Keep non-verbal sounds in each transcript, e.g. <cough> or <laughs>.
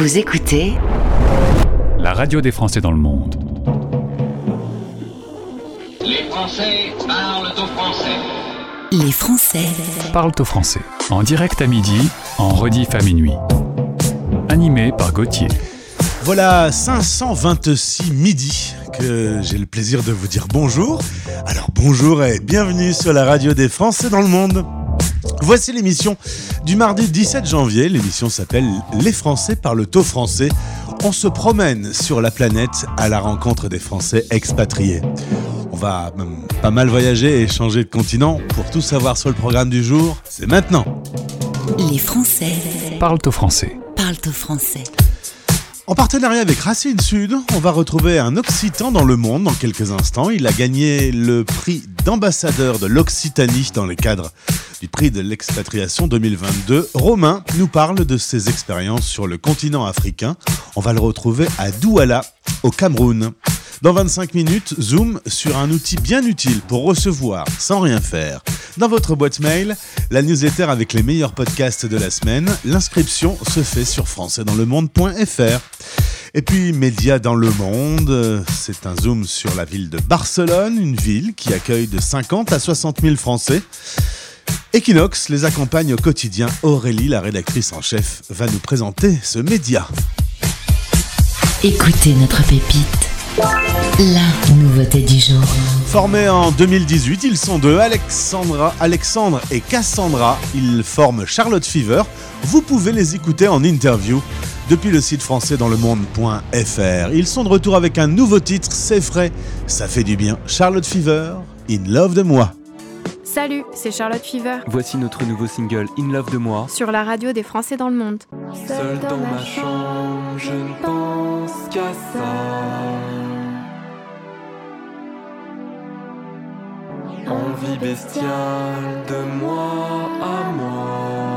Vous écoutez la radio des Français dans le monde. Les Français parlent au français. Les Français Parlent au français. En direct à midi, en rediff à minuit. Animé par Gauthier. Voilà 526 midi que j'ai le plaisir de vous dire bonjour. Alors bonjour et bienvenue sur la radio des Français dans le monde. Voici l'émission du mardi 17 janvier. L'émission s'appelle Les Français parlent au français. On se promène sur la planète à la rencontre des Français expatriés. On va même pas mal voyager et changer de continent. Pour tout savoir sur le programme du jour, c'est maintenant. Les Français Parlent au français. parlent au français. En partenariat avec Racine Sud, on va retrouver un Occitan dans le monde dans quelques instants. Il a gagné le prix d'ambassadeur de l'Occitanie dans le cadre du prix de l'expatriation 2022. Romain nous parle de ses expériences sur le continent africain. On va le retrouver à Douala, au Cameroun. Dans 25 minutes, zoom sur un outil bien utile pour recevoir sans rien faire. Dans votre boîte mail, la newsletter avec les meilleurs podcasts de la semaine. L'inscription se fait sur françaisdanslemonde.fr. Et puis, médias dans le monde, c'est un zoom sur la ville de Barcelone, une ville qui accueille de 50 à 60 000 Français. Equinox les accompagne au quotidien. Aurélie, la rédactrice en chef, va nous présenter ce média. Écoutez notre pépite. La nouveauté du jour. Formés en 2018, ils sont deux, Alexandra, Alexandre et Cassandra. Ils forment Charlotte Fever. Vous pouvez les écouter en interview depuis le site français dans le monde.fr. Ils sont de retour avec un nouveau titre, c'est frais, ça fait du bien. Charlotte Fever, In Love de moi. Salut, c'est Charlotte Fever Voici notre nouveau single In Love de moi. sur la radio des Français dans le monde. Seul dans ma chambre, je ne pense qu'à ça. Envie bestiale de moi à moi.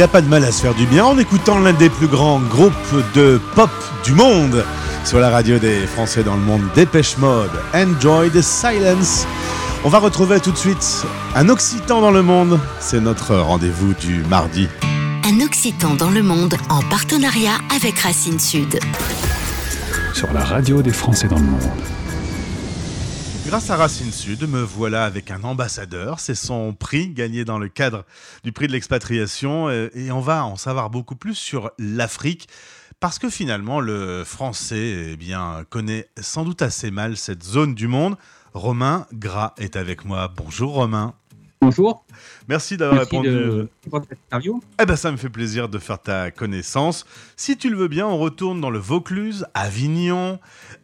N'y a pas de mal à se faire du bien en écoutant l'un des plus grands groupes de pop du monde sur la radio des Français dans le monde, Dépêche Mode, Enjoy the Silence. On va retrouver tout de suite un Occitan dans le monde, c'est notre rendez-vous du mardi. Un Occitan dans le monde en partenariat avec Racine Sud. Sur la radio des Français dans le monde. Grâce à Racine Sud, me voilà avec un ambassadeur. C'est son prix gagné dans le cadre du prix de l'expatriation. euh, Et on va en savoir beaucoup plus sur l'Afrique. Parce que finalement, le français eh bien, connaît sans doute assez mal cette zone du monde. Romain Gras est avec moi. Bonjour Romain. Bonjour, Merci d'avoir répondu. de pour cette interview. Eh ben, ça me fait plaisir de faire ta connaissance. Si tu le veux bien, on retourne dans le Vaucluse, Avignon,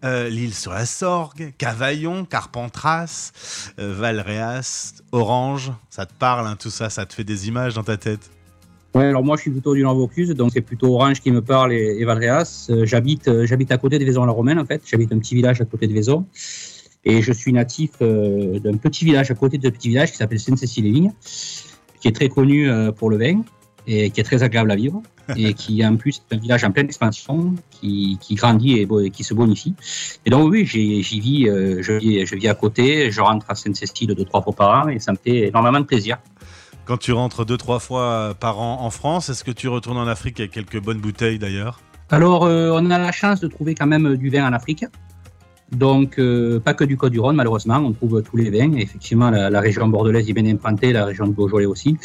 euh, l'île sur la Sorgue, Cavaillon, Carpentras, euh, Valréas, Orange. Ça te parle, hein, tout ça Ça te fait des images dans ta tête? Ouais, alors moi je suis plutôt du Nord Vaucluse, donc c'est plutôt Orange qui me parle et, et Valréas. Euh, j'habite, euh, j'habite à côté de Vaison-la-Romaine en fait. J'habite un petit village à côté de Vaison. Et je suis natif d'un petit village à côté de ce petit village qui s'appelle Sainte-Cécile-les-Vignes, qui est très connu pour le vin et qui est très agréable à vivre. <laughs> et qui en plus est un village en pleine expansion, qui, qui grandit et, qui se bonifie. Et donc oui, j'y vis, euh, je vis, je vis à côté, je rentre à Sainte-Cécile deux, trois fois par an et ça me fait énormément de plaisir. Quand tu rentres deux, trois fois par an en France, est-ce que tu retournes en Afrique avec quelques bonnes bouteilles d'ailleurs? Alors, euh, on a la chance de trouver quand même du vin en Afrique. Donc, euh, pas que du Côte-du-Rhône, malheureusement, on trouve tous les vins. Effectivement, la, la région bordelaise est bien implantée, la région de Beaujolais aussi.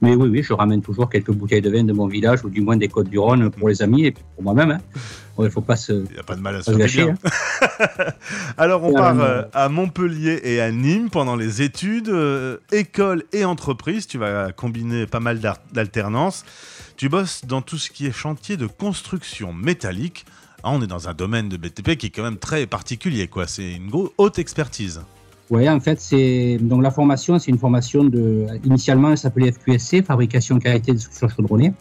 Mais oui, oui, je ramène toujours quelques bouteilles de vin de mon village, ou du moins des Côtes-du-Rhône pour les amis et pour moi-même. hein. Il ne faut pas se, Il n'y a pas de mal à se pas se faire gâcher. bien. hein. <laughs> Alors, on part euh, à Montpellier et à Nîmes pendant les études, euh, école et entreprise. Tu vas combiner pas mal d'alternances. Tu bosses dans tout ce qui est chantier de construction métallique. Ah, on est dans un domaine de BTP qui est quand même très particulier, quoi. C'est une haute expertise. Oui, en fait, c'est donc la formation, c'est une formation de. Initialement, elle s'appelait FQSC, fabrication qualité de structures chaudronnées.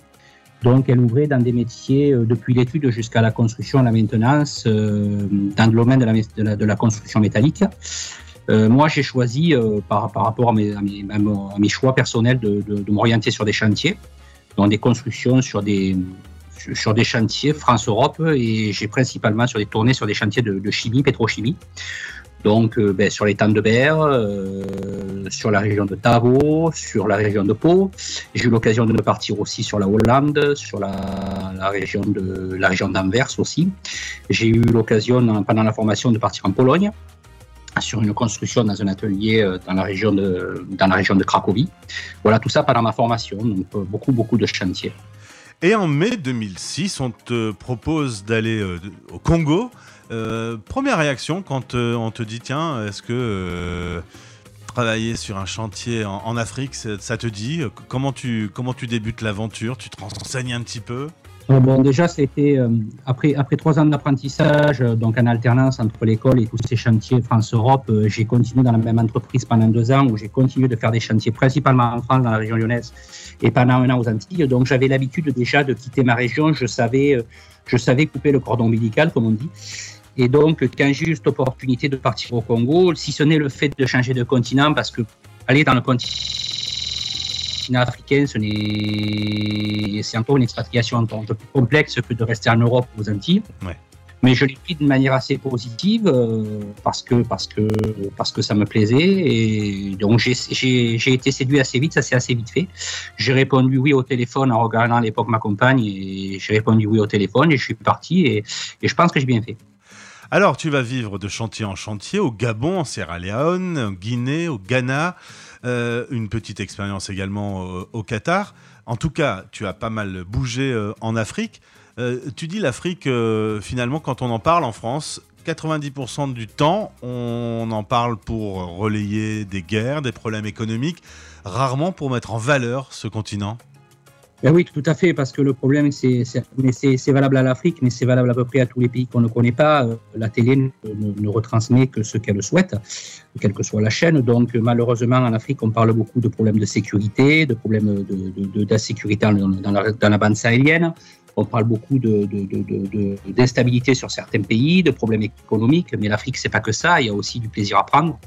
Donc, elle ouvrait dans des métiers euh, depuis l'étude jusqu'à la construction, la maintenance, euh, dans le domaine de la, construction métallique. Euh, moi, j'ai choisi, par, par rapport à mes, choix personnels, de, de m'orienter sur des chantiers, dans des constructions sur des, sur- des chantiers France-Europe, et j'ai principalement sur des tournées sur des chantiers de, de chimie, pétrochimie. Donc, euh, ben, sur les temps de Berre, euh, sur la région de Tavo, sur la région de Pau. J'ai eu l'occasion de partir aussi sur la Hollande, sur la, région d'Anvers aussi. J'ai eu l'occasion pendant la formation de partir en Pologne sur une construction dans un atelier euh, dans la région de dans la région de Cracovie. Voilà tout ça pendant ma formation, donc beaucoup beaucoup de chantiers. Et en mai 2006, on te propose d'aller euh, au Congo. Euh, première réaction quand euh, on te dit tiens, est-ce que travailler sur un chantier en, Afrique, ça, te dit? Comment tu, comment tu débutes l'aventure? Tu te renseignes un petit peu? Bon, déjà, c'était après, après trois ans d'apprentissage, donc en alternance entre l'école et tous ces chantiers France-Europe, j'ai continué dans la même entreprise pendant deux ans où j'ai continué de faire des chantiers principalement en France, dans la région lyonnaise, et pendant un an aux Antilles. Donc, j'avais l'habitude déjà de quitter ma région. Je savais, euh, je savais couper le cordon ombilical, comme on dit. Et donc, quand j'ai eu cette opportunité de partir au Congo, si ce n'est le fait de changer de continent, parce que aller dans le continent africain, ce n'est, c'est encore une expatriation un peu plus complexe que de rester en Europe aux Antilles. Mais je l'ai pris de manière assez positive euh, parce que parce que parce que ça me plaisait et donc j'ai été séduit assez vite, ça s'est assez vite fait. J'ai répondu oui au téléphone en regardant à l'époque ma compagne et j'ai répondu oui au téléphone et je suis parti et, et je pense que j'ai bien fait. Alors, tu vas vivre de chantier en chantier au Gabon, en Sierra Leone, en Guinée, au Ghana, euh, une petite expérience également euh, au Qatar. En tout cas, tu as pas mal bougé en Afrique. Euh, tu dis l'Afrique, euh, finalement, quand on en parle en France, 90% du temps, on en parle pour relayer des guerres, des problèmes économiques, rarement pour mettre en valeur ce continent. Ben oui, tout à fait, parce que le problème, c'est valable à l'Afrique, mais c'est valable à peu près à tous les pays qu'on ne connaît pas. Euh, La télé ne, retransmet que ce qu'elle souhaite, quelle que soit la chaîne. Donc, malheureusement, en Afrique, on parle beaucoup de problèmes de sécurité, de problèmes d'insécurité dans la bande sahélienne. On parle beaucoup d'instabilité sur certains pays, de problèmes économiques, mais l'Afrique, c'est pas que ça. Il y a aussi du plaisir à prendre.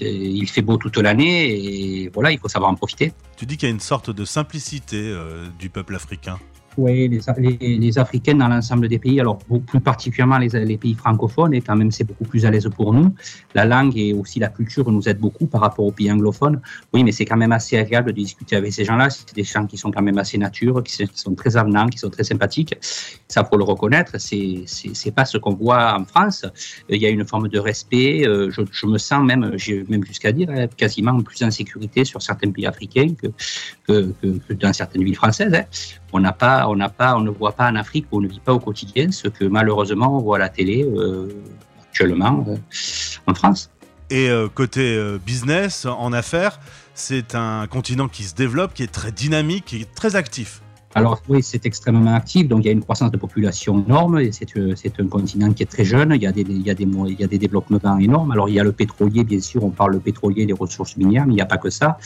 Il fait beau toute l'année et voilà, il faut savoir en profiter. Tu dis qu'il y a une sorte de simplicité euh, du peuple africain. Oui, les, les, les dans l'ensemble des pays, alors plus particulièrement les, pays francophones, et quand même c'est beaucoup plus à l'aise pour nous. La langue et aussi la culture nous aident beaucoup par rapport aux pays anglophones. Oui, mais c'est quand même assez agréable de discuter avec ces gens-là. C'est des gens qui sont quand même assez nature, qui, sont- très avenants, qui sont très sympathiques. Ça, faut le reconnaître. C'est pas ce qu'on voit en France. Il y a une forme de respect. euh, Je, je me sens même, j'ai même jusqu'à dire, quasiment plus en sécurité sur certains pays africains que, que, que, que dans certaines villes françaises. hein on n'a pas, on n'a pas, on ne voit pas en Afrique, on ne vit pas au quotidien ce que malheureusement on voit à la télé euh, actuellement euh, en France. Et euh, côté business, en affaires, c'est un continent qui se développe, qui est très dynamique, qui est très actif. Alors oui, c'est extrêmement actif, donc il y a une croissance de population énorme, euh, c'est un continent qui est très jeune, il y, a des, il, y a des, il y a des développements énormes. Alors il y a le pétrolier, bien sûr, on parle le pétrolier, des ressources minières, mais il n'y a pas que ça.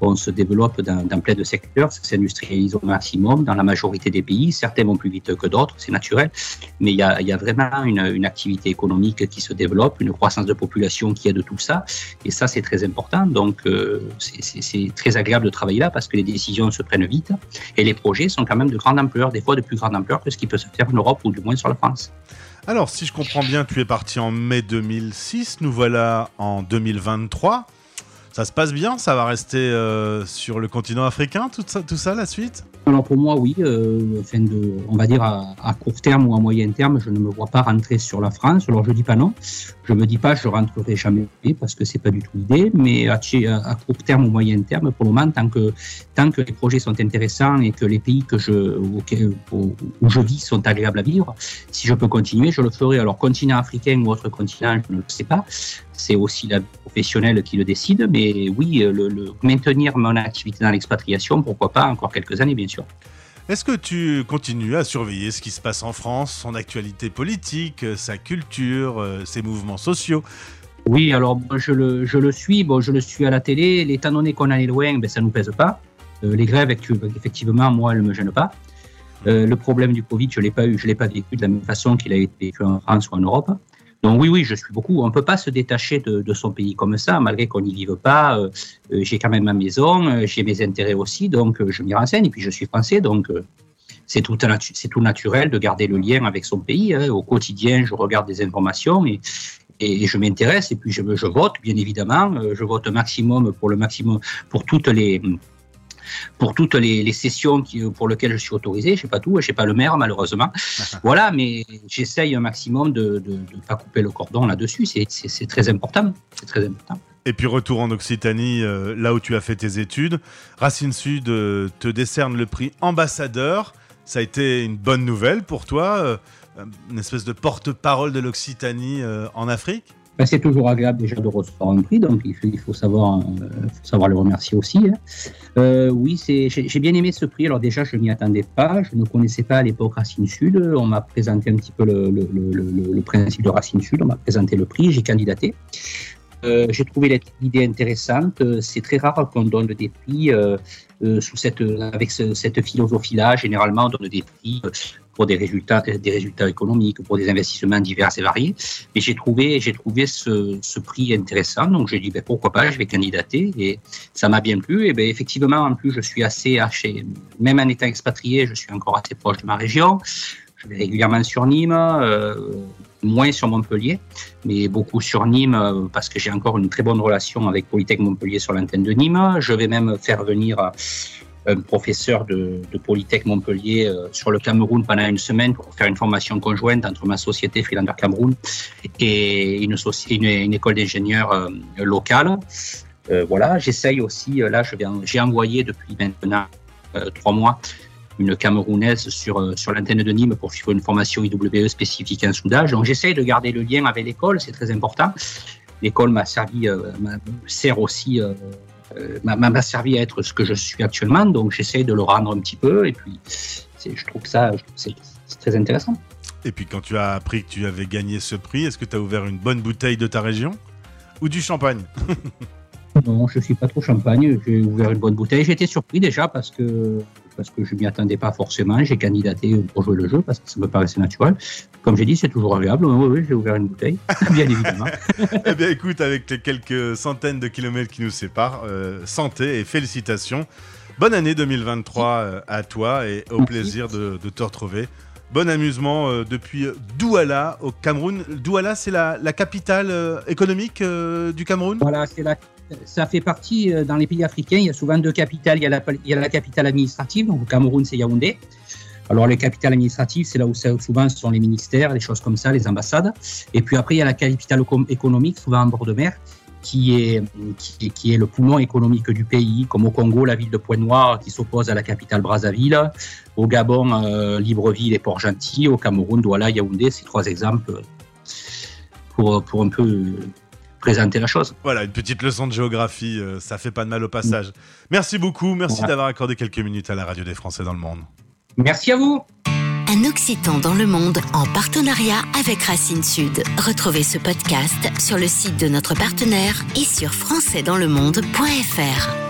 On se développe dans, dans plein de secteurs, ça s'industrialise au maximum dans la majorité des pays. Certains vont plus vite que d'autres, c'est naturel, mais il y a, il y a vraiment une, une activité économique qui se développe, une croissance de population qui aide tout ça, et ça c'est très important. Donc euh, c'est- c'est c'est très agréable de travailler là parce que les décisions se prennent vite et les projets sont quand même de grande ampleur, des fois de plus grande ampleur que ce qui peut se faire en Europe ou du moins sur la France. Alors, si je comprends bien, tu es parti en mai 2006, nous voilà en 2023. Ça se passe bien Ça va rester euh, sur le continent africain, tout ça, tout ça la suite? Alors pour moi, oui, euh, de, on va dire à, court terme ou à moyen terme, je ne me vois pas rentrer sur la France. Alors je dis pas non, je me dis pas je rentrerai jamais parce que c'est pas du tout l'idée, mais à, court terme ou moyen terme, pour le moment, tant que tant que les projets sont intéressants et que les pays que je où, où je vis sont agréables à vivre, si je peux continuer, je le ferai. Alors continent africain ou autre continent, je ne sais pas. C'est aussi la professionnelle qui le décide, mais oui, le, le- maintenir mon activité dans l'expatriation, pourquoi pas encore quelques années, bien sûr. Est-ce que tu continues à surveiller ce qui se passe en France, son actualité politique, euh, sa culture, euh, ses mouvements sociaux? Oui, alors je le, je le suis. Bon, je le suis à la télé. L'étant donné qu'on en est loin, ben, ça nous pèse pas. Euh, les grèves, actu- effectivement, moi, elles me gênent pas. Euh, le problème du Covid, je l'ai pas eu, je l'ai pas vécu de la même façon qu'il a été vécu en France ou en Europe. Donc oui, oui, je suis beaucoup. On ne peut pas se détacher de, son pays comme ça, malgré qu'on n'y vive pas. Euh, euh, j'ai quand même ma maison, euh, j'ai mes intérêts aussi, donc je m'y renseigne. Et puis je suis français, donc c'est tout, natu- tout naturel de garder le lien avec son pays. hein. Au quotidien, je regarde des informations et, et je m'intéresse. Et puis je, je vote, bien évidemment. Je vote maximum pour le maximum pour toutes les pour toutes les, les sessions qui, pour lesquelles je suis autorisé. Je sais pas tout, je sais pas le maire malheureusement. <laughs> voilà, mais j'essaye un maximum de ne pas couper le cordon là-dessus. C'est- très important. C'est très important. Et puis retour en Occitanie, euh, là où tu as fait tes études. Racine Sud euh, te décerne le prix ambassadeur. Ça a été une bonne nouvelle pour toi, euh, une espèce de porte-parole de l'Occitanie euh, en Afrique? Ben, c'est toujours agréable déjà de recevoir un prix, donc il euh, faut savoir le remercier aussi. hein. Euh, oui, j'ai bien aimé ce prix. Alors déjà, je m'y attendais pas. Je ne connaissais pas à l'époque Racine Sud. On m'a présenté un petit peu le, principe de Racine Sud. On m'a présenté le prix. J'ai candidaté. Euh, j'ai trouvé l'idée intéressante. C'est très rare qu'on donne des prix avec ce- cette philosophie-là. Généralement, on donne des prix pour des résultats, des résultats économiques, pour des investissements divers et variés. Et j'ai trouvé, j'ai trouvé ce, prix intéressant. Donc j'ai dit ben, pourquoi pas, je vais candidater. Et ça m'a bien plu. Et ben, effectivement, en plus, je suis assez haché. Même en étant expatrié, je suis encore assez proche de ma région. Je vais régulièrement sur Nîmes, euh, moins sur Montpellier, mais beaucoup sur Nîmes euh, parce que j'ai encore une très bonne relation avec Polytech Montpellier sur l'antenne de Nîmes. Je vais même faire venir un professeur de, Polytech Montpellier euh, sur le Cameroun pendant une semaine pour faire une formation conjointe entre ma société Freelander Cameroun et une, école d'ingénieurs euh, locale. Euh, voilà, j'essaye aussi, là, j'ai envoyé depuis maintenant trois mois une Camerounaise sur, l'antenne de Nîmes pour suivre une formation IWE spécifique en soudage. Donc j'essaye de garder le lien avec l'école, c'est très important. L'école m'a servi, sert aussi, m'a m'a servi à être ce que je suis actuellement, donc j'essaye de le rendre un petit peu. Et puis, je trouve que ça, c'est très intéressant. Et puis quand tu as appris que tu avais gagné ce prix, est-ce que tu as ouvert une bonne bouteille de ta région? Ou du champagne? <laughs> Non, je suis pas trop champagne. J'ai ouvert une bonne bouteille. Été surpris déjà parce que parce que je m'y attendais pas forcément. J'ai candidaté pour jouer le jeu parce que ça me paraissait naturel. Comme j'ai dit, c'est toujours agréable. Oui, oui, j'ai ouvert une bouteille, <laughs> bien évidemment. <laughs> Eh bien écoute, avec les quelques centaines de kilomètres qui nous séparent, euh, santé et félicitations. Bonne année 2023 euh, à toi et au Merci. plaisir de, de te retrouver. Bon amusement euh, depuis Douala au Cameroun. Douala, c'est la, la capitale euh, économique du Cameroun? Voilà, c'est la, ça fait partie euh, dans les pays africains. Il y a souvent deux capitales. Il y a la, capitale administrative. Donc au Cameroun, c'est Yaoundé. Alors les capitales administratives, c'est là où souvent ce sont les ministères, les choses comme ça, les ambassades. Et puis après, il y a la capitale économique, souvent en bord de mer, qui est, le poumon économique du pays, comme au Congo, la ville de Pointe-Noire qui s'oppose à la capitale Brazzaville. Au Gabon, euh, Libreville et Port-Gentil. Au Cameroun, Douala, Yaoundé, c'est trois exemples pour, un peu présenter la chose. Voilà, une petite leçon de géographie, euh, ça fait pas de mal au passage. Merci beaucoup, merci Voilà. d'avoir accordé quelques minutes à la radio des Français dans le monde. Merci à vous. Un Occitan dans le monde en partenariat avec Racine Sud. Retrouvez ce podcast sur le site de notre partenaire et sur françaisdanslemonde.fr.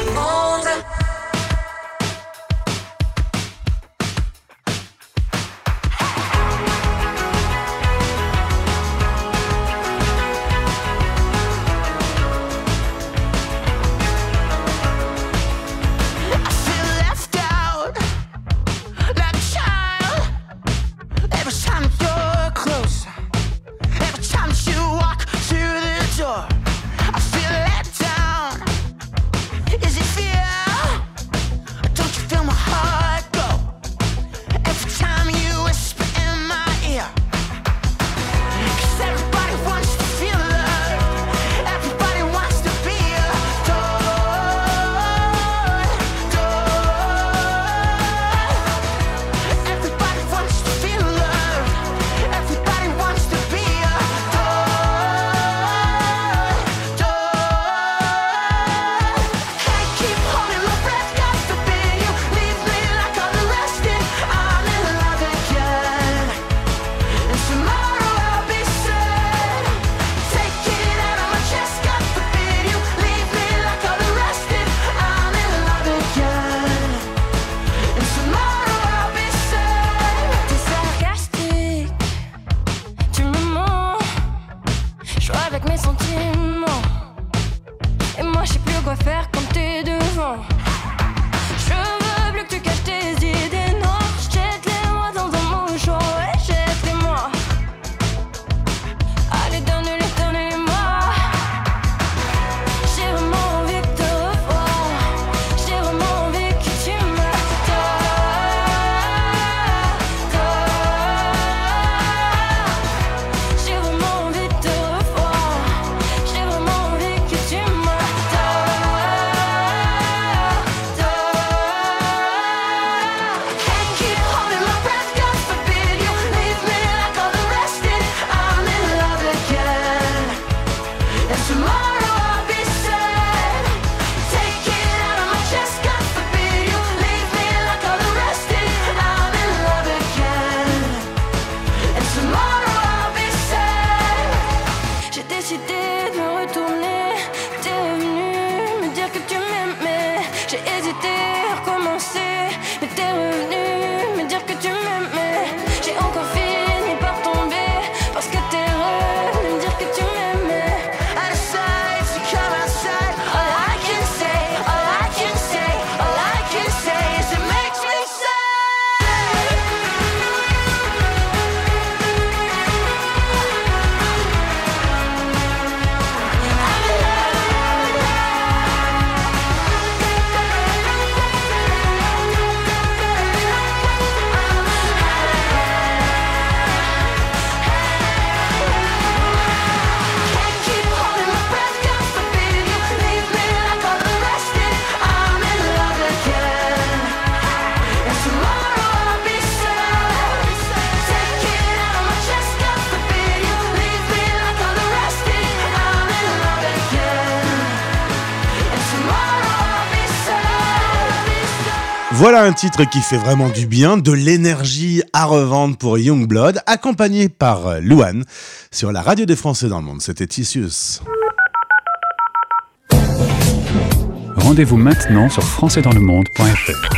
Voilà un titre qui fait vraiment du bien, de l'énergie à revendre pour Youngblood, accompagné par Luan sur la radio des Français dans le monde. C'était Tissus. Rendez-vous maintenant sur françaisdanslemonde.fr.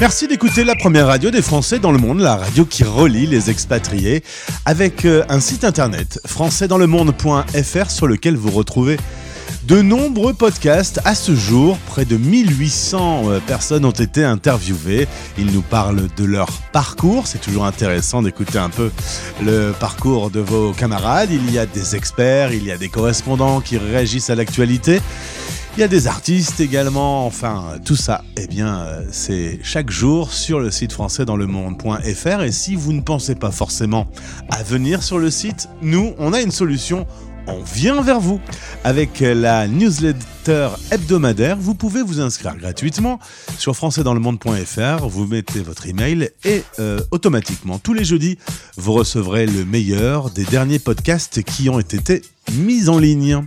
Merci d'écouter la première radio des Français dans le monde, la radio qui relie les expatriés, avec euh, un site internet françaisdanslemonde.fr sur lequel vous retrouvez de nombreux podcasts à ce jour, près de 1800 euh, personnes ont été interviewées. Ils nous parlent de leur parcours. C'est toujours intéressant d'écouter un peu le parcours de vos camarades. Il y a des experts, il y a des correspondants qui réagissent à l'actualité. Il y a des artistes également, enfin tout ça, eh bien euh, c'est chaque jour sur le site français dans le monde.fr et si vous ne pensez pas forcément à venir sur le site, nous on a une solution, on vient vers vous. Avec la newsletter hebdomadaire, vous pouvez vous inscrire gratuitement sur françaisdanslemonde.fr, vous mettez votre email et euh, automatiquement tous les jeudis, vous recevrez le meilleur des derniers podcasts qui ont été mis en ligne.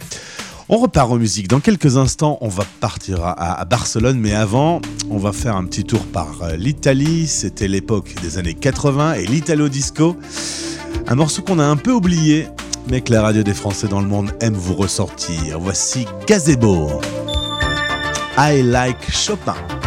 On repart en musique. Dans quelques instants, on va partir à, à Barcelone, mais avant, on va faire un petit tour par euh, l'Italie. C'était l'époque des années 80 et l'Italo Disco. Un morceau qu'on a un peu oublié, mais que la radio des Français dans le monde aime vous ressortir. Voici Gazebo. I like Chopin.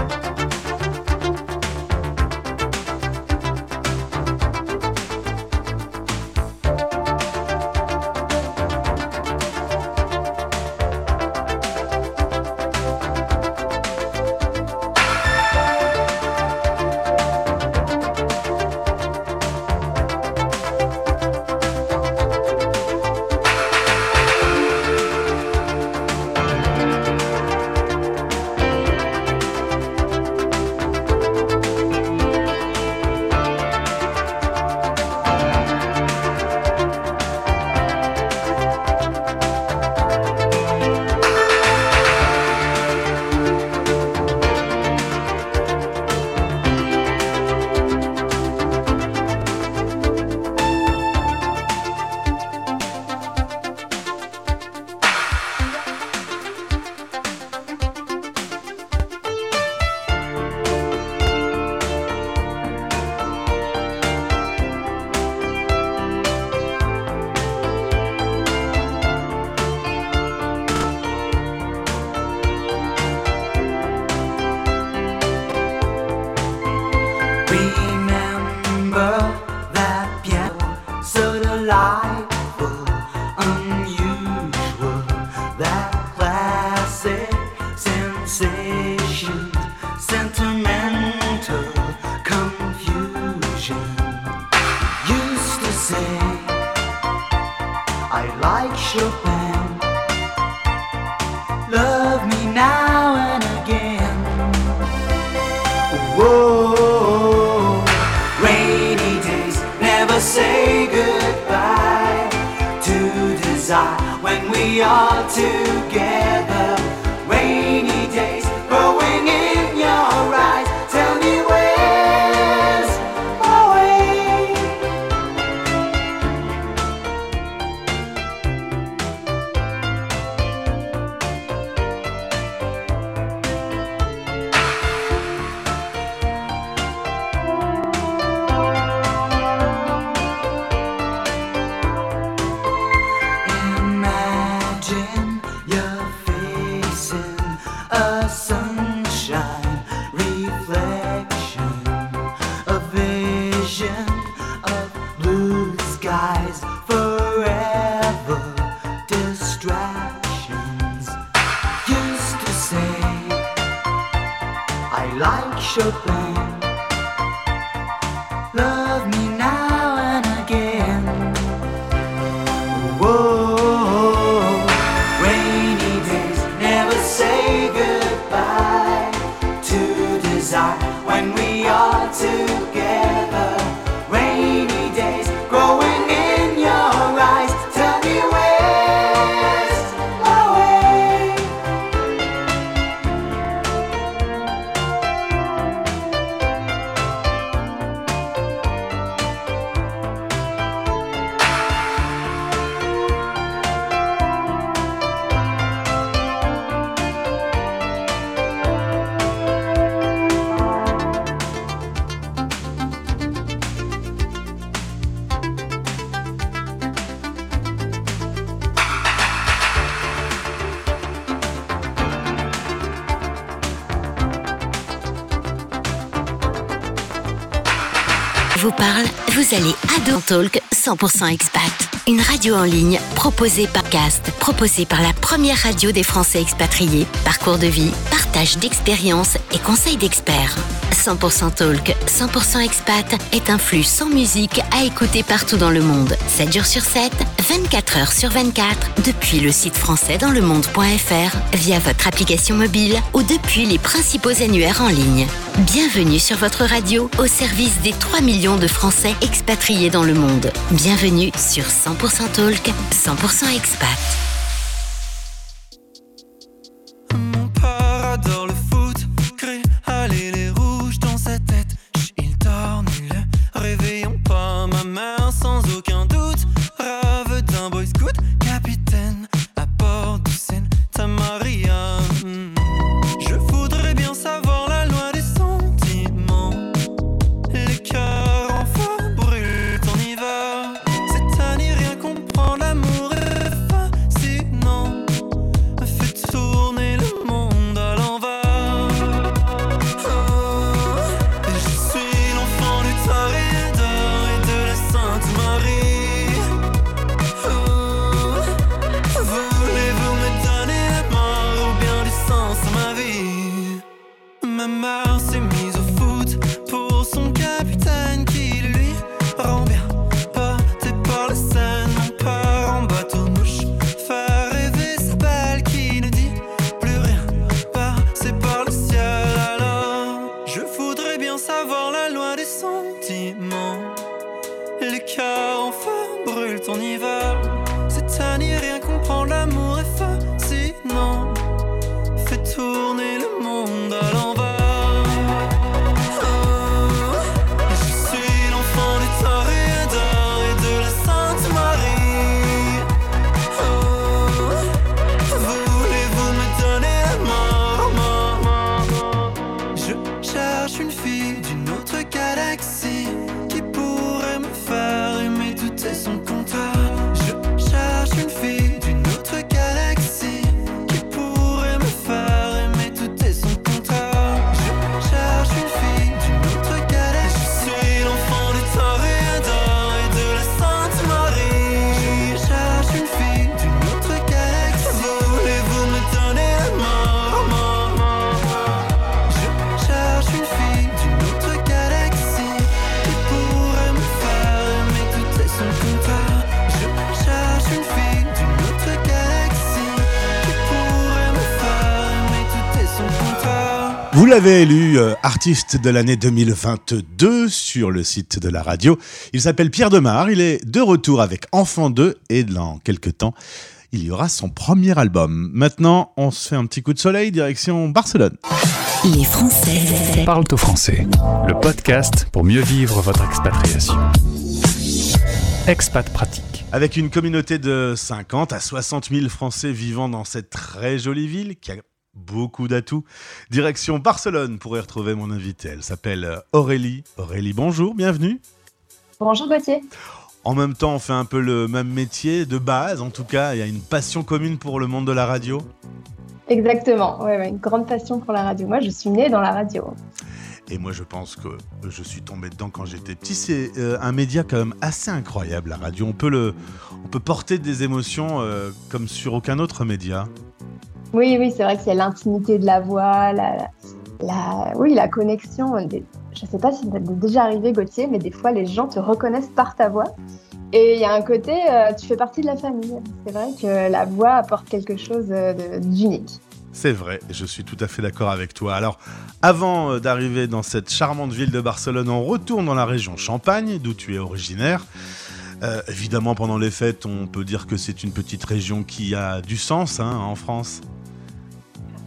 Parle, vous allez adorer Talk 100% expat. une radio en ligne proposée par Cast, proposée par la première radio des Français expatriés. Parcours de vie, partage d'expériences et conseils d'experts. 100% Talk, 100% Expat est un flux sans musique à écouter partout dans le monde. 7 jours sur 7, 24 heures sur 24, depuis le site français dans le monde.fr, via votre application mobile ou depuis les principaux annuaires en ligne. Bienvenue sur votre radio au service des 3 millions de Français expatriés dans le monde. Bienvenue sur 100% Talk, 100% Expat. Vous l'avez élu euh, artiste de l'année 2022 sur le site de la radio. Il s'appelle Pierre Demar. Il est de retour avec Enfant 2 et dans quelques temps, il y aura son premier album. Maintenant, on se fait un petit coup de soleil direction Barcelone. Les Français Parle au français, le podcast pour mieux vivre votre expatriation. Expat pratique. Avec une communauté de 50 à 60 000 Français vivant dans cette très jolie ville qui a beaucoup d'atouts. Direction Barcelone pour y retrouver mon invité. Elle s'appelle Aurélie. Aurélie, bonjour, bienvenue. Bonjour Gauthier. En même temps, on fait un peu le même métier de base. En tout cas, il y a une passion commune pour le monde de la radio. Exactement, ouais, ouais, une grande passion pour la radio. Moi, je suis née dans la radio. Et moi, je pense que je suis tombé dedans quand j'étais petit. C'est euh, un média quand même assez incroyable, la radio. On peut, le, on peut porter des émotions euh, comme sur aucun autre média. Oui, oui, c'est vrai qu'il y a l'intimité de la voix, la, oui, la connexion. Je ne sais pas si ça t'est déjà arrivé, Gauthier, mais des fois, les gens te reconnaissent par ta voix. Et il y a un côté, euh, tu fais partie de la famille. C'est vrai que la voix apporte quelque chose euh, d'unique. C'est vrai, je suis tout à fait d'accord avec toi. Alors, avant euh, d'arriver dans cette charmante ville de Barcelone, on retourne dans la région Champagne, d'où tu es originaire. Évidemment, pendant les fêtes, on peut dire que c'est une petite région qui a du sens hein, en France.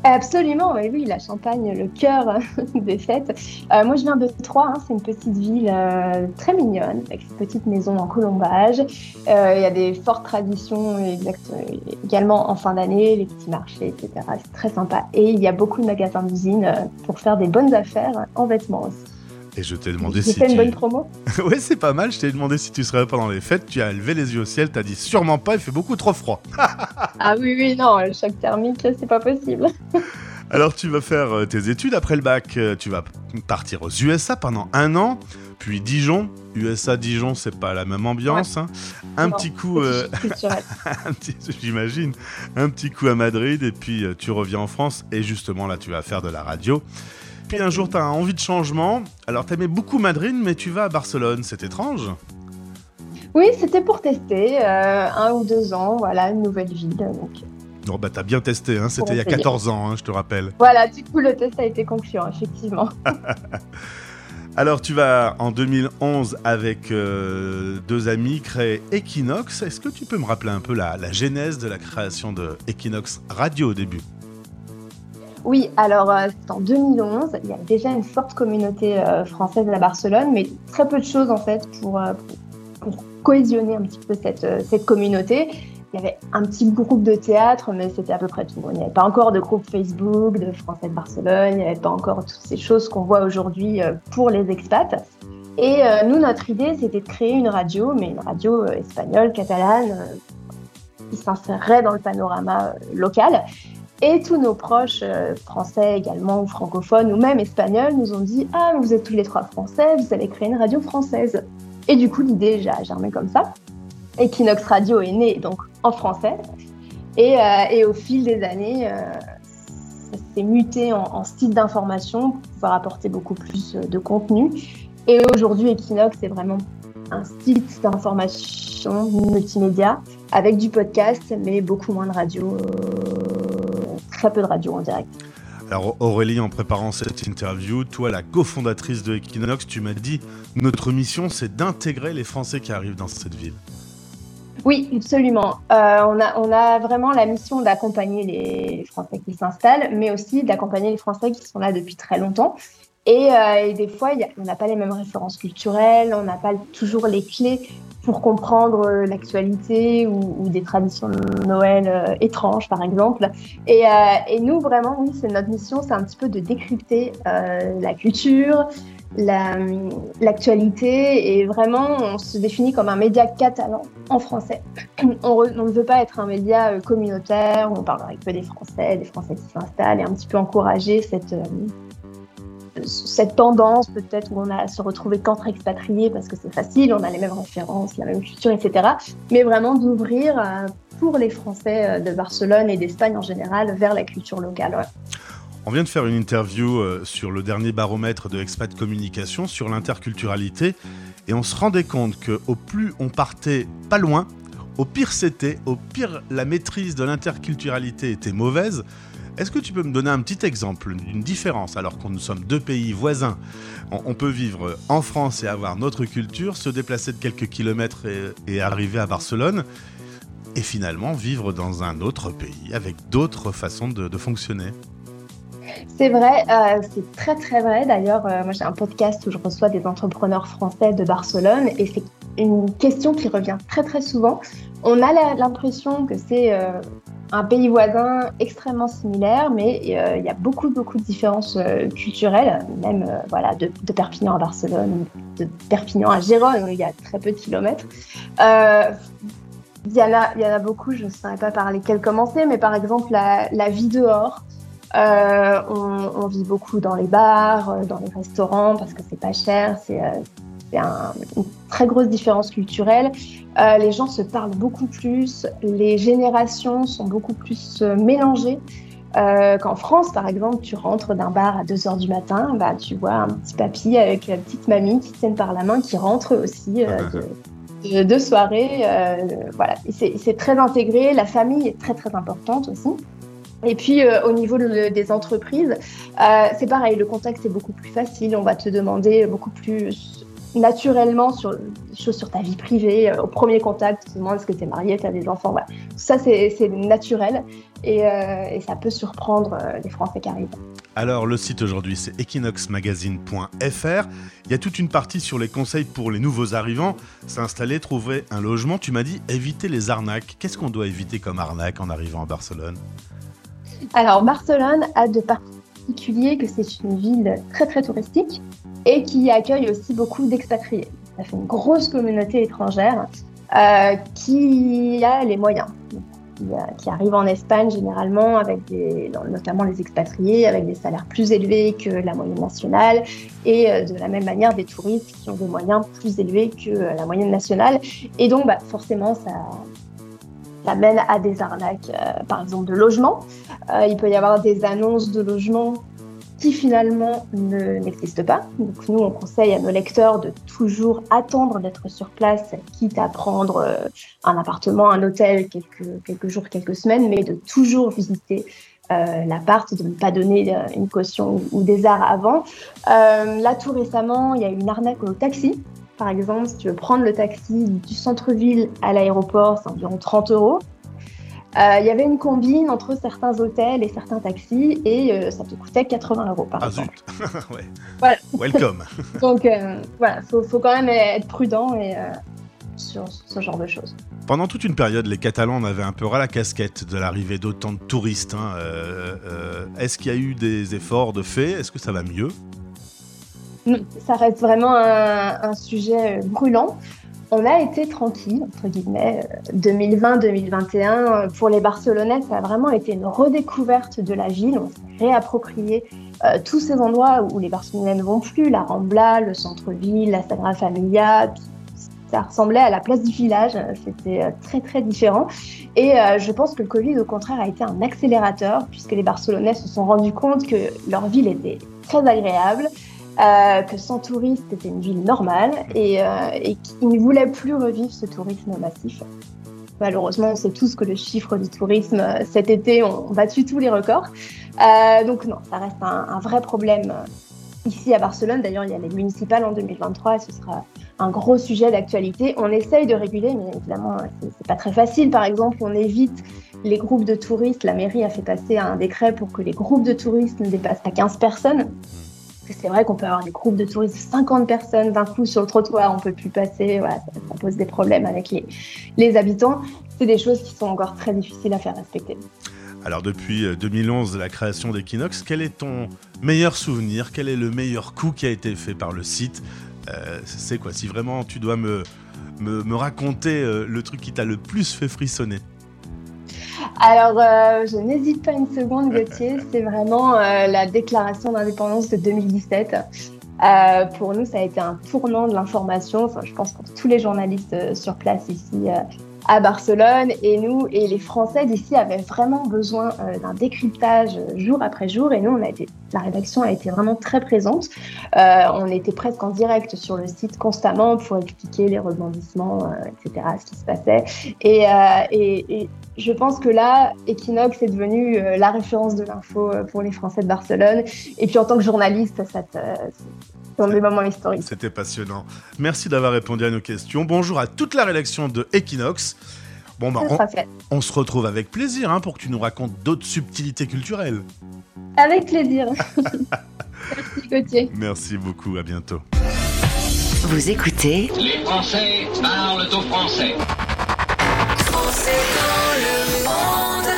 Absolument, oui, la Champagne, le cœur <laughs> des fêtes. Euh, moi, je viens de Troyes, hein, c'est une petite ville euh, très mignonne, avec une petite maison en colombage. Euh, Il y a des fortes traditions également en fin d'année, les petits marchés, etc. C'est très sympa. Et il y a beaucoup de magasins d'usine euh, pour faire des bonnes affaires en vêtements aussi. Et je t'ai demandé si tu... une bonne promo <laughs> oui, c'est pas mal. Je t'ai demandé si tu serais là pendant les fêtes. Tu as levé les yeux au ciel. T'as dit sûrement pas. Il fait beaucoup trop froid. <laughs> Ah oui, oui, non, le choc thermique, c'est pas possible. <laughs> Alors tu vas faire euh, tes études après le bac, euh, tu vas partir aux USA pendant un an, puis Dijon. USA Dijon, c'est pas la même ambiance. hein. Un Non, petit coup, euh, j'imagine, un petit coup à Madrid et puis euh, tu reviens en France et justement là tu vas faire de la radio. Puis un jour tu as envie de changement. Alors t'aimais beaucoup Madrid mais tu vas à Barcelone, c'est étrange. Oui, c'était pour tester euh, un ou deux ans, voilà, une nouvelle ville. Donc, Non bah t'as bien testé, hein, c'était il y a essayer. 14 ans, hein, je te rappelle. voilà, du coup, le test a été concluant, effectivement. <laughs> Alors tu vas en 2011 avec euh, deux amis créer Equinox. Est-ce que tu peux me rappeler un peu la, la genèse de la création de Equinox Radio au début? Oui, alors euh, c'est en 2011. Il y a déjà une forte communauté euh, française à Barcelone, mais très peu de choses en fait pour, euh, cohésionner un petit peu cette, euh, cette communauté. Il y avait un petit groupe de théâtre, mais c'était à peu près tout. Il n'y avait pas encore de groupe Facebook de Français de Barcelone, il n'y avait pas encore toutes ces choses qu'on voit aujourd'hui euh, pour les expats. Et euh, nous, notre idée, c'était de créer une radio, mais une radio euh, espagnole, catalane, euh, qui s'insérerait dans le panorama euh, local. Et tous nos proches euh, français également, ou francophones, ou même espagnols, nous ont dit Ah, vous êtes tous les trois français, vous allez créer une radio française. Et du coup, l'idée a germé comme ça. Equinox Radio est né donc en français. Et, euh, au fil des années, euh, ça s'est muté en, site d'information pour pouvoir apporter beaucoup plus de contenu. Et aujourd'hui, Equinox est vraiment un site d'information multimédia avec du podcast, mais beaucoup moins de radio, très peu de radio en direct. Alors Aurélie, en préparant cette interview, toi la cofondatrice de Equinox, tu m'as dit notre mission c'est d'intégrer les Français qui arrivent dans cette ville. Oui, absolument. Euh, on, a, on a vraiment la mission d'accompagner les Français qui s'installent, mais aussi d'accompagner les Français qui sont là depuis très longtemps. Et, euh, et des fois, y a- on n'a pas les mêmes références culturelles, on n'a pas toujours les clés pour comprendre euh, l'actualité ou, des traditions de Noël euh, étranges, par exemple. Et, euh, et nous, vraiment, oui, c'est notre mission, c'est un petit peu de décrypter la culture, la- l'actualité, et vraiment, on se définit comme un média catalan en français. On, ne veut pas être un média communautaire où on parle avec peu des Français, des Français qui s'installent, et un petit peu encourager cette, cette tendance peut-être où on a à se retrouver qu'entre expatriés parce que c'est facile, on a les mêmes références, la même culture, etc. Mais vraiment d'ouvrir euh, pour les Français euh, de Barcelone et d'Espagne en général vers la culture locale. On vient de faire une interview euh, sur le dernier baromètre de Expat Communication sur l'interculturalité et on se rendait compte que au plus on partait pas loin, au pire c'était, au pire la maîtrise de l'interculturalité était mauvaise. Est-ce que tu peux me donner un petit exemple d'une différence alors que nous sommes deux pays voisins? On, peut vivre en France et avoir notre culture, se déplacer de quelques kilomètres et, arriver à Barcelone et finalement vivre dans un autre pays avec d'autres façons de- fonctionner? C'est vrai, euh, c'est très très vrai. D'ailleurs, euh, moi j'ai un podcast où je reçois des entrepreneurs français de Barcelone et c'est une question qui revient très très souvent. On a l'impression que c'est euh, un pays voisin extrêmement similaire, mais euh, il y a beaucoup beaucoup de différences euh, culturelles, même euh, voilà de, Perpignan à Barcelone, de Perpignan à Gérone où il y a très peu de kilomètres. Il y, en a, y en a beaucoup, je ne saurais pas par lesquels commencer, mais par exemple la, vie dehors. On, vit beaucoup dans les bars, dans les restaurants parce que c'est pas cher, c'est un- une très grosse différence culturelle. Euh, les gens se parlent beaucoup plus, les générations sont beaucoup plus euh, mélangées. Euh, Qu'en France, par exemple, tu rentres d'un bar à 2h du matin, bah, tu vois un petit papy avec la petite mamie qui tiennent par la main, qui rentre aussi euh, de, de, de soirée. voilà. C'est c'est très intégré, la famille est très très importante aussi. Et puis euh, au niveau de- des entreprises, euh, c'est pareil, le contact est beaucoup plus facile. On va te demander beaucoup plus naturellement sur des choses sur ta vie privée. Euh, Au premier contact, tu te demandes est-ce que tu es marié, tu as des enfants. Voilà. Tout ça, c'est c'est naturel et, euh, et ça peut surprendre euh, les Français qui arrivent. Alors le site aujourd'hui c'est equinoxmagazine.fr. Il y a toute une partie sur les conseils pour les nouveaux arrivants, s'installer, trouver un logement. Tu m'as dit éviter les arnaques. Qu'est-ce qu'on doit éviter comme arnaque en arrivant à Barcelone? Alors, Barcelone a de que c'est une ville très très touristique et qui accueille aussi beaucoup d'expatriés. Ça fait une grosse communauté étrangère euh, qui a les moyens. qui, euh, qui arrivent en Espagne généralement, avec notamment les expatriés, avec des salaires plus élevés que la moyenne nationale, et euh, de la même manière des touristes qui ont des moyens plus élevés que la moyenne nationale. Et donc, bah, forcément, ça, ça mène à des arnaques, euh, par exemple de logement. Euh, il peut y avoir des annonces de logement qui finalement ne- n'existent pas. Donc nous, on conseille à nos lecteurs de toujours attendre d'être sur place, quitte à prendre euh, un appartement, un hôtel quelques, quelques jours, quelques semaines, mais de toujours visiter euh, l'appart, de ne pas donner une caution ou, des arts avant. Là, tout récemment, il y a eu une arnaque au taxi. Par exemple, si tu veux prendre le taxi du centre-ville à l'aéroport, c'est environ 30 euros. Euh, Il y avait une combine entre certains hôtels et certains taxis et euh, ça te coûtait 80 euros par Ah exemple. zut. <laughs> ouais. Voilà. Welcome. <laughs> Donc euh, voilà, faut, faut quand même être prudent et, euh, sur ce genre de choses. Pendant toute une période, les Catalans en avaient un peu ras la casquette de l'arrivée d'autant de touristes. hein. Est-ce qu'il y a eu des efforts de fait? Est-ce que ça va mieux? Ça reste vraiment un, sujet euh, brûlant. On a été tranquille, entre guillemets, euh, 2020-2021. euh, Pour les Barcelonais, ça a vraiment été une redécouverte de la ville. On s'est réapproprié euh, tous ces endroits où les Barcelonais ne vont plus, la Rambla, le centre-ville, la Sagrada Familia. Ça ressemblait à la place du village, euh, c'était euh, très très différent. Et euh, je pense que le Covid, au contraire, a été un accélérateur, puisque les Barcelonais se sont rendus compte que leur ville était très agréable, euh, que sans touristes, c'était une ville normale et, euh, qu'ils ne voulaient plus revivre ce tourisme massif. Malheureusement, on sait tous que le chiffre du tourisme euh, cet été ont battu tous les records. Donc non, ça reste un, vrai problème ici à Barcelone. D'ailleurs, il y a les municipales en 2023 et ce sera un gros sujet d'actualité. On essaye de réguler, mais évidemment, c'est pas très facile. Par exemple, on évite les groupes de touristes. La mairie a fait passer un décret pour que les groupes de touristes ne dépassent pas 15 personnes. C'est vrai qu'on peut avoir des groupes de touristes de 50 personnes d'un coup sur le trottoir, on peut plus passer, voilà, ça, pose des problèmes avec les, les habitants. C'est des choses qui sont encore très difficiles à faire respecter. Alors depuis euh, 2011, la création d'Equinox, quel est ton meilleur souvenir? Quel est le meilleur coup qui a été fait par le site? Euh, C'est quoi? Si vraiment tu dois me, me, me raconter euh, le truc qui t'a le plus fait frissonner Alors, euh, je n'hésite pas une seconde, Gauthier. <laughs> C'est vraiment euh, la déclaration d'indépendance de 2017. Euh, pour nous, ça a été un tournant de l'information. Enfin, je pense pour tous les journalistes sur place ici à Barcelone. Et nous, et les Français d'ici avaient vraiment besoin d'un décryptage jour après jour. Et nous, on a été, la rédaction a été vraiment très présente. On était presque en direct sur le site constamment pour expliquer les rebondissements, etc., ce qui se passait. Et, et, et je pense que là, Equinox est devenu euh, la référence de l'info euh, pour les Français de Barcelone. Et puis en tant que journaliste, ça te, c'est un des moments historiques. C'était passionnant. Merci d'avoir répondu à nos questions. Bonjour à toute la rédaction de Equinox. Bon, bah, on, se retrouve avec plaisir hein, pour que tu nous racontes d'autres subtilités culturelles. Avec plaisir. <laughs> Merci Gauthier. Merci beaucoup, à bientôt. Vous écoutez Les Français parlent au français. Français dans le monde.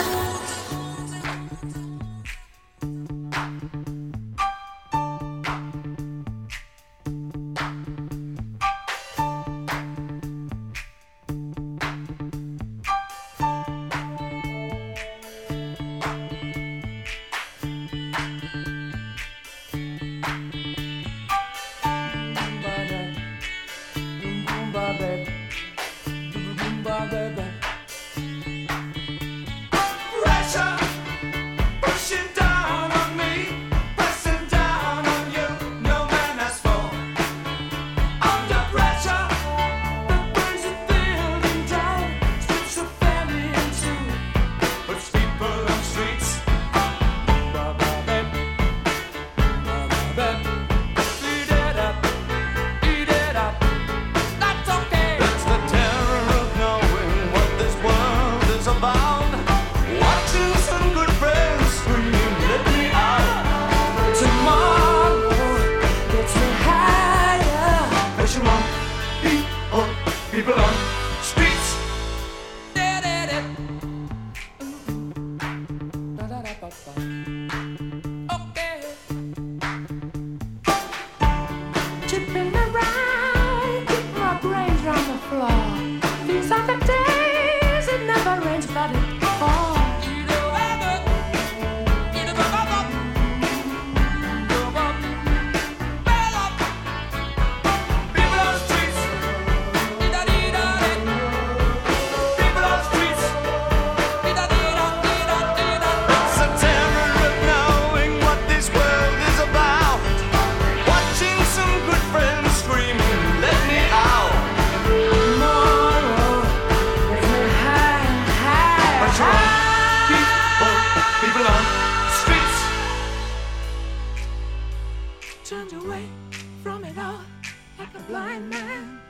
Blind man.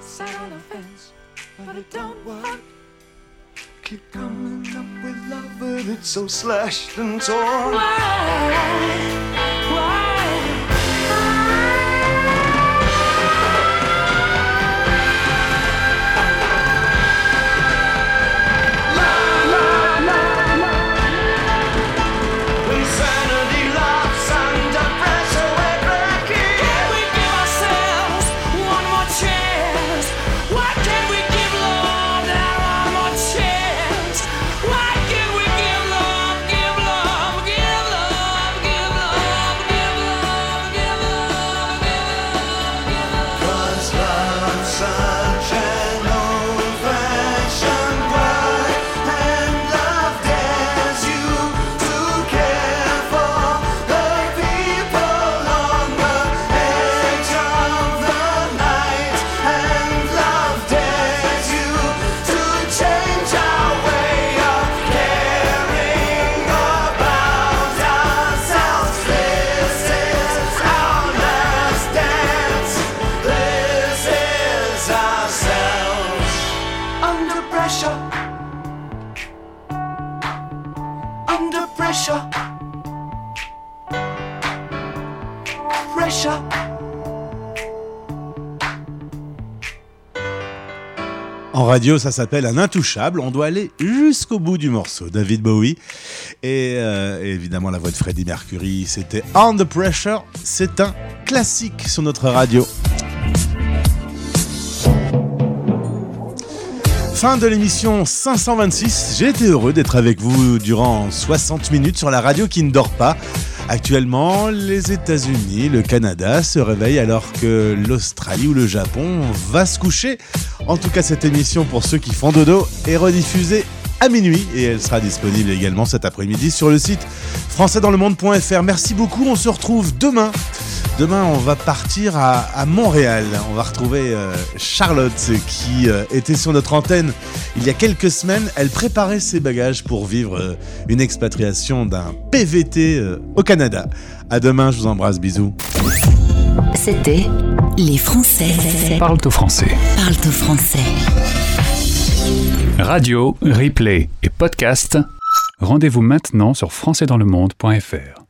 Sat on the fence, but it don't work. Keep coming up with love, but it's so slashed and torn. Insanity radio, ça s'appelle un intouchable. On doit aller jusqu'au bout du morceau. David Bowie et, euh, évidemment la voix de Freddie Mercury. C'était Under Pressure. C'est un classique sur notre radio. Fin de l'émission 526. J'ai été heureux d'être avec vous durant 60 minutes sur la radio qui ne dort pas. Actuellement, les États-Unis, le Canada se réveillent alors que l'Australie ou le Japon va se coucher. En tout cas, cette émission, pour ceux qui font dodo, est rediffusée à minuit et elle sera disponible également cet après-midi sur le site françaisdanslemonde.fr. Merci beaucoup, on se retrouve demain. Demain, on va partir à, à Montréal. On va retrouver euh, Charlotte qui euh, était sur notre antenne il y a quelques semaines. Elle préparait ses bagages pour vivre euh, une expatriation d'un PVT euh, au Canada. À demain, je vous embrasse, bisous. C'était Les Français Parle au français. parlent au français. Radio, replay et podcast. Rendez-vous maintenant sur françaisdanslemonde.fr.